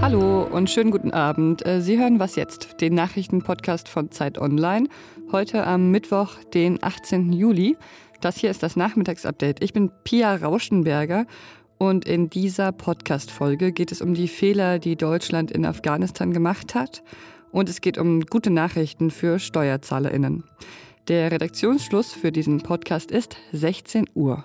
Hallo und schönen guten Abend. Äh, Sie hören was jetzt, den Nachrichtenpodcast von Zeit Online. Heute am Mittwoch, den 18. Juli. Das hier ist das Nachmittagsupdate. Ich bin Pia Rauschenberger und in dieser Podcast-Folge geht es um die Fehler, die Deutschland in Afghanistan gemacht hat. Und es geht um gute Nachrichten für SteuerzahlerInnen. Der Redaktionsschluss für diesen Podcast ist 16 Uhr.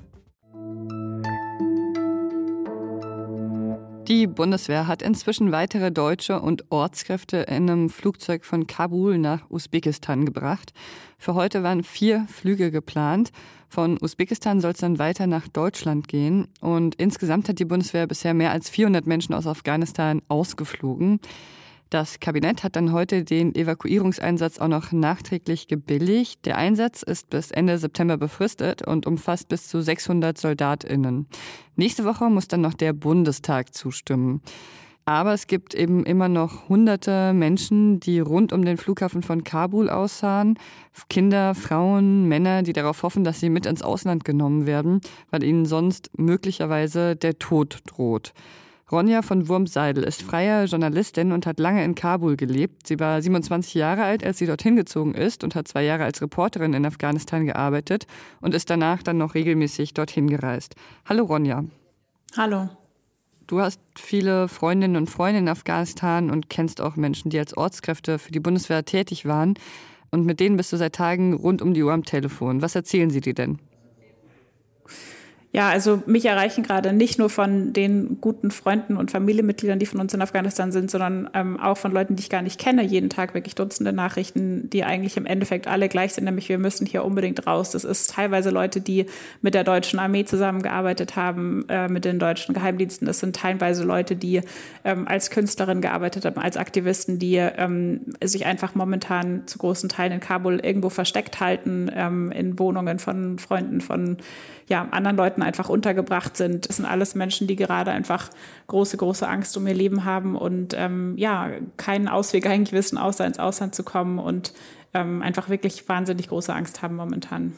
Die Bundeswehr hat inzwischen weitere deutsche und Ortskräfte in einem Flugzeug von Kabul nach Usbekistan gebracht. Für heute waren vier Flüge geplant. Von Usbekistan soll es dann weiter nach Deutschland gehen. Und insgesamt hat die Bundeswehr bisher mehr als 400 Menschen aus Afghanistan ausgeflogen. Das Kabinett hat dann heute den Evakuierungseinsatz auch noch nachträglich gebilligt. Der Einsatz ist bis Ende September befristet und umfasst bis zu 600 Soldatinnen. Nächste Woche muss dann noch der Bundestag zustimmen. Aber es gibt eben immer noch hunderte Menschen, die rund um den Flughafen von Kabul aussahen. Kinder, Frauen, Männer, die darauf hoffen, dass sie mit ins Ausland genommen werden, weil ihnen sonst möglicherweise der Tod droht. Ronja von Wurmseidel ist freie Journalistin und hat lange in Kabul gelebt. Sie war 27 Jahre alt, als sie dorthin gezogen ist und hat zwei Jahre als Reporterin in Afghanistan gearbeitet und ist danach dann noch regelmäßig dorthin gereist. Hallo Ronja. Hallo. Du hast viele Freundinnen und Freunde in Afghanistan und kennst auch Menschen, die als Ortskräfte für die Bundeswehr tätig waren. Und mit denen bist du seit Tagen rund um die Uhr am Telefon. Was erzählen sie dir denn? Ja, also mich erreichen gerade nicht nur von den guten Freunden und Familienmitgliedern, die von uns in Afghanistan sind, sondern ähm, auch von Leuten, die ich gar nicht kenne, jeden Tag wirklich Dutzende Nachrichten, die eigentlich im Endeffekt alle gleich sind, nämlich wir müssen hier unbedingt raus. Das ist teilweise Leute, die mit der deutschen Armee zusammengearbeitet haben, äh, mit den deutschen Geheimdiensten. Das sind teilweise Leute, die ähm, als Künstlerin gearbeitet haben, als Aktivisten, die ähm, sich einfach momentan zu großen Teilen in Kabul irgendwo versteckt halten, ähm, in Wohnungen von Freunden, von ja, anderen Leuten einfach untergebracht sind. Es sind alles Menschen, die gerade einfach große, große Angst um ihr Leben haben und ähm, ja, keinen Ausweg eigentlich wissen, außer ins Ausland zu kommen und ähm, einfach wirklich wahnsinnig große Angst haben momentan.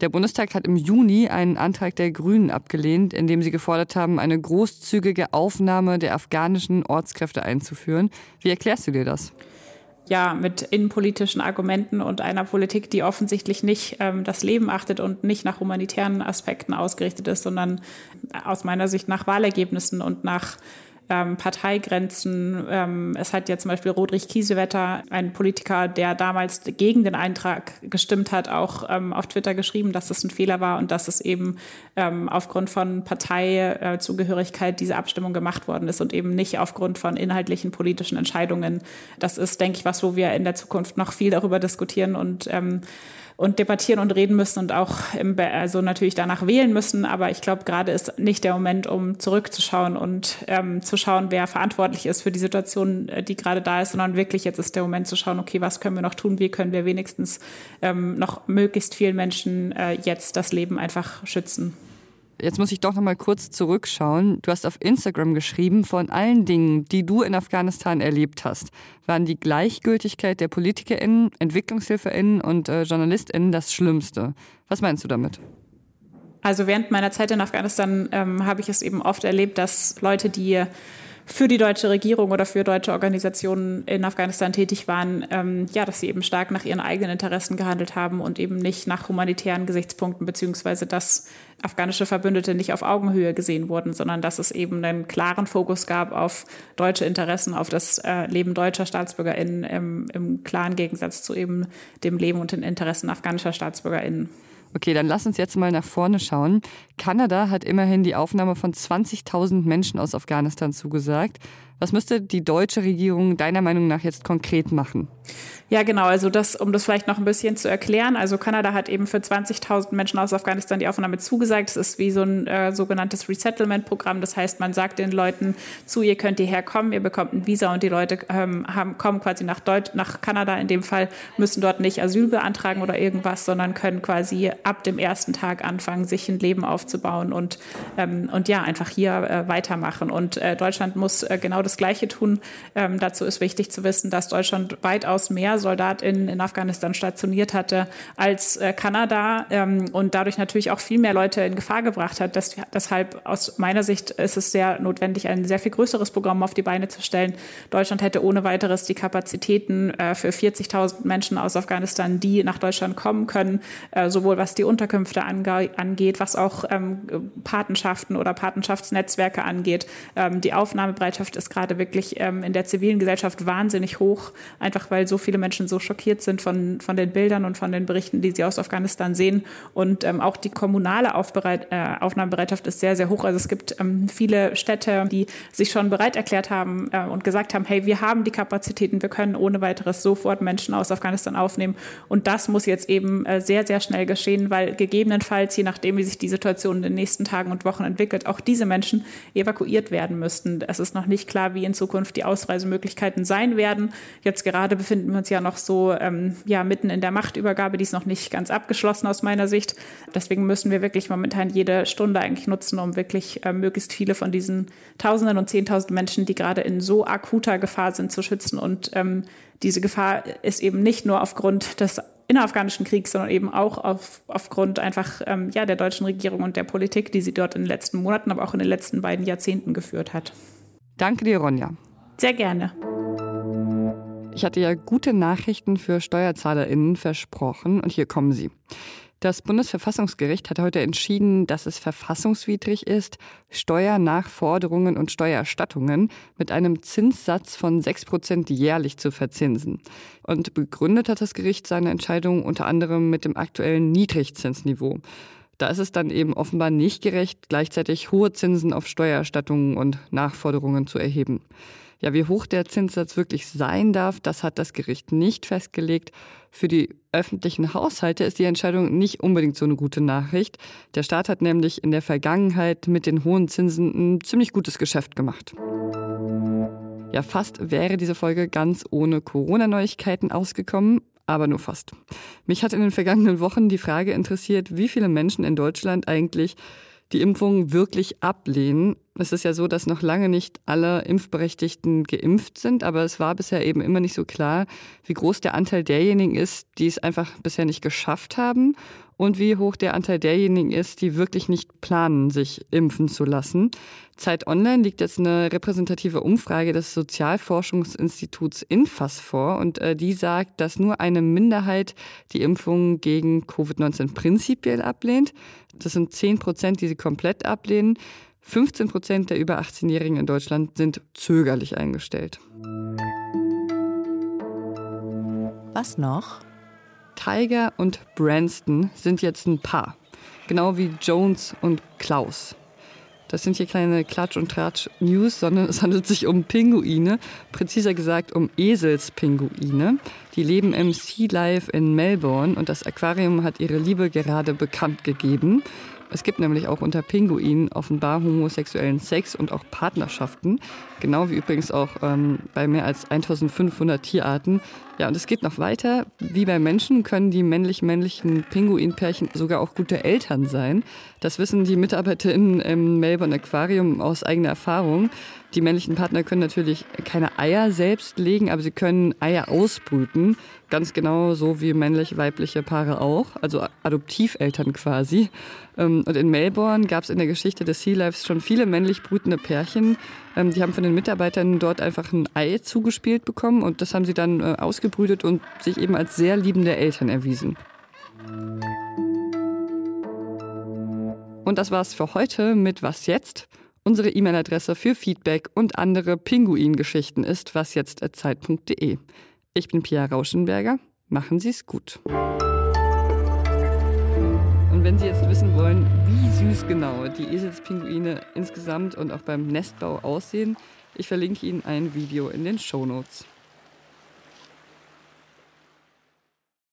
Der Bundestag hat im Juni einen Antrag der Grünen abgelehnt, in dem sie gefordert haben, eine großzügige Aufnahme der afghanischen Ortskräfte einzuführen. Wie erklärst du dir das? Ja, mit innenpolitischen Argumenten und einer Politik, die offensichtlich nicht ähm, das Leben achtet und nicht nach humanitären Aspekten ausgerichtet ist, sondern aus meiner Sicht nach Wahlergebnissen und nach ähm, Parteigrenzen. Ähm, es hat ja zum Beispiel Rodrich Kiesewetter, ein Politiker, der damals gegen den Eintrag gestimmt hat, auch ähm, auf Twitter geschrieben, dass es ein Fehler war und dass es eben ähm, aufgrund von Parteizugehörigkeit diese Abstimmung gemacht worden ist und eben nicht aufgrund von inhaltlichen politischen Entscheidungen. Das ist, denke ich, was, wo wir in der Zukunft noch viel darüber diskutieren und ähm, und debattieren und reden müssen und auch im, also natürlich danach wählen müssen. Aber ich glaube, gerade ist nicht der Moment, um zurückzuschauen und ähm, zu schauen, wer verantwortlich ist für die Situation, äh, die gerade da ist, sondern wirklich jetzt ist der Moment zu schauen, okay, was können wir noch tun? Wie können wir wenigstens ähm, noch möglichst vielen Menschen äh, jetzt das Leben einfach schützen? Jetzt muss ich doch noch mal kurz zurückschauen. Du hast auf Instagram geschrieben, von allen Dingen, die du in Afghanistan erlebt hast, waren die Gleichgültigkeit der PolitikerInnen, EntwicklungshilfeInnen und äh, JournalistInnen das Schlimmste. Was meinst du damit? Also während meiner Zeit in Afghanistan ähm, habe ich es eben oft erlebt, dass Leute, die für die deutsche Regierung oder für deutsche Organisationen in Afghanistan tätig waren, ähm, ja, dass sie eben stark nach ihren eigenen Interessen gehandelt haben und eben nicht nach humanitären Gesichtspunkten, beziehungsweise dass afghanische Verbündete nicht auf Augenhöhe gesehen wurden, sondern dass es eben einen klaren Fokus gab auf deutsche Interessen, auf das äh, Leben deutscher StaatsbürgerInnen im, im klaren Gegensatz zu eben dem Leben und den Interessen afghanischer StaatsbürgerInnen. Okay, dann lass uns jetzt mal nach vorne schauen. Kanada hat immerhin die Aufnahme von 20.000 Menschen aus Afghanistan zugesagt. Was müsste die deutsche Regierung deiner Meinung nach jetzt konkret machen? Ja, genau. Also das, um das vielleicht noch ein bisschen zu erklären. Also Kanada hat eben für 20.000 Menschen aus Afghanistan die Aufnahme zugesagt. Es ist wie so ein äh, sogenanntes Resettlement-Programm. Das heißt, man sagt den Leuten zu, ihr könnt hierher kommen, ihr bekommt ein Visa und die Leute ähm, haben, kommen quasi nach, Deut nach Kanada in dem Fall, müssen dort nicht Asyl beantragen oder irgendwas, sondern können quasi ab dem ersten Tag anfangen, sich ein Leben aufzubauen und, ähm, und ja, einfach hier äh, weitermachen. Und äh, Deutschland muss äh, genau das Gleiche tun. Ähm, dazu ist wichtig zu wissen, dass Deutschland weitaus mehr SoldatInnen in Afghanistan stationiert hatte als äh, Kanada ähm, und dadurch natürlich auch viel mehr Leute in Gefahr gebracht hat. Das, deshalb aus meiner Sicht ist es sehr notwendig, ein sehr viel größeres Programm auf die Beine zu stellen. Deutschland hätte ohne weiteres die Kapazitäten äh, für 40.000 Menschen aus Afghanistan, die nach Deutschland kommen können, äh, sowohl was die Unterkünfte ange angeht, was auch ähm, Patenschaften oder Patenschaftsnetzwerke angeht. Ähm, die Aufnahmebereitschaft ist gerade wirklich ähm, in der zivilen Gesellschaft wahnsinnig hoch, einfach weil so viele Menschen Menschen so schockiert sind von, von den Bildern und von den Berichten, die sie aus Afghanistan sehen. Und ähm, auch die kommunale Aufbereit äh, Aufnahmebereitschaft ist sehr, sehr hoch. Also es gibt ähm, viele Städte, die sich schon bereit erklärt haben äh, und gesagt haben, hey, wir haben die Kapazitäten, wir können ohne weiteres sofort Menschen aus Afghanistan aufnehmen. Und das muss jetzt eben äh, sehr, sehr schnell geschehen, weil gegebenenfalls, je nachdem, wie sich die Situation in den nächsten Tagen und Wochen entwickelt, auch diese Menschen evakuiert werden müssten. Es ist noch nicht klar, wie in Zukunft die Ausreisemöglichkeiten sein werden. Jetzt gerade befinden wir uns ja noch so ähm, ja, mitten in der Machtübergabe, die ist noch nicht ganz abgeschlossen aus meiner Sicht. Deswegen müssen wir wirklich momentan jede Stunde eigentlich nutzen, um wirklich äh, möglichst viele von diesen Tausenden und Zehntausend Menschen, die gerade in so akuter Gefahr sind, zu schützen. Und ähm, diese Gefahr ist eben nicht nur aufgrund des innerafghanischen Kriegs, sondern eben auch auf, aufgrund einfach ähm, ja, der deutschen Regierung und der Politik, die sie dort in den letzten Monaten, aber auch in den letzten beiden Jahrzehnten geführt hat. Danke dir, Ronja. Sehr gerne. Ich hatte ja gute Nachrichten für SteuerzahlerInnen versprochen und hier kommen sie. Das Bundesverfassungsgericht hat heute entschieden, dass es verfassungswidrig ist, Steuernachforderungen und Steuererstattungen mit einem Zinssatz von 6 Prozent jährlich zu verzinsen. Und begründet hat das Gericht seine Entscheidung unter anderem mit dem aktuellen Niedrigzinsniveau. Da ist es dann eben offenbar nicht gerecht, gleichzeitig hohe Zinsen auf Steuererstattungen und Nachforderungen zu erheben. Ja, wie hoch der Zinssatz wirklich sein darf, das hat das Gericht nicht festgelegt. Für die öffentlichen Haushalte ist die Entscheidung nicht unbedingt so eine gute Nachricht. Der Staat hat nämlich in der Vergangenheit mit den hohen Zinsen ein ziemlich gutes Geschäft gemacht. Ja, fast wäre diese Folge ganz ohne Corona-Neuigkeiten ausgekommen, aber nur fast. Mich hat in den vergangenen Wochen die Frage interessiert, wie viele Menschen in Deutschland eigentlich die Impfung wirklich ablehnen. Es ist ja so, dass noch lange nicht alle Impfberechtigten geimpft sind, aber es war bisher eben immer nicht so klar, wie groß der Anteil derjenigen ist, die es einfach bisher nicht geschafft haben und wie hoch der Anteil derjenigen ist, die wirklich nicht planen, sich impfen zu lassen. Zeit Online liegt jetzt eine repräsentative Umfrage des Sozialforschungsinstituts Infas vor und äh, die sagt, dass nur eine Minderheit die Impfung gegen Covid-19 prinzipiell ablehnt. Das sind 10 Prozent, die sie komplett ablehnen. 15 Prozent der über 18-Jährigen in Deutschland sind zögerlich eingestellt. Was noch? Tiger und Branston sind jetzt ein Paar. Genau wie Jones und Klaus. Das sind hier kleine Klatsch- und Tratsch-News, sondern es handelt sich um Pinguine, präziser gesagt um Eselspinguine. Die leben im Sea Life in Melbourne und das Aquarium hat ihre Liebe gerade bekannt gegeben. Es gibt nämlich auch unter Pinguinen offenbar homosexuellen Sex und auch Partnerschaften, genau wie übrigens auch ähm, bei mehr als 1500 Tierarten. Ja, und es geht noch weiter. Wie bei Menschen können die männlich-männlichen Pinguinpärchen sogar auch gute Eltern sein. Das wissen die MitarbeiterInnen im Melbourne Aquarium aus eigener Erfahrung. Die männlichen Partner können natürlich keine Eier selbst legen, aber sie können Eier ausbrüten. Ganz genau so wie männlich-weibliche Paare auch, also Adoptiveltern quasi. Ähm, und in Melbourne gab es in der Geschichte des Sea Lives schon viele männlich brütende Pärchen. Ähm, die haben von den Mitarbeitern dort einfach ein Ei zugespielt bekommen und das haben sie dann äh, ausgebrütet und sich eben als sehr liebende Eltern erwiesen. Und das war's für heute mit Was jetzt? Unsere E-Mail-Adresse für Feedback und andere Pinguin-Geschichten ist wasjetzt.zeit.de. Ich bin Pia Rauschenberger. Machen Sie es gut. Und wenn Sie jetzt wissen wollen, wie süß genau die Eselspinguine insgesamt und auch beim Nestbau aussehen, Ich verlinke Ihnen ein Video in den Show Notes.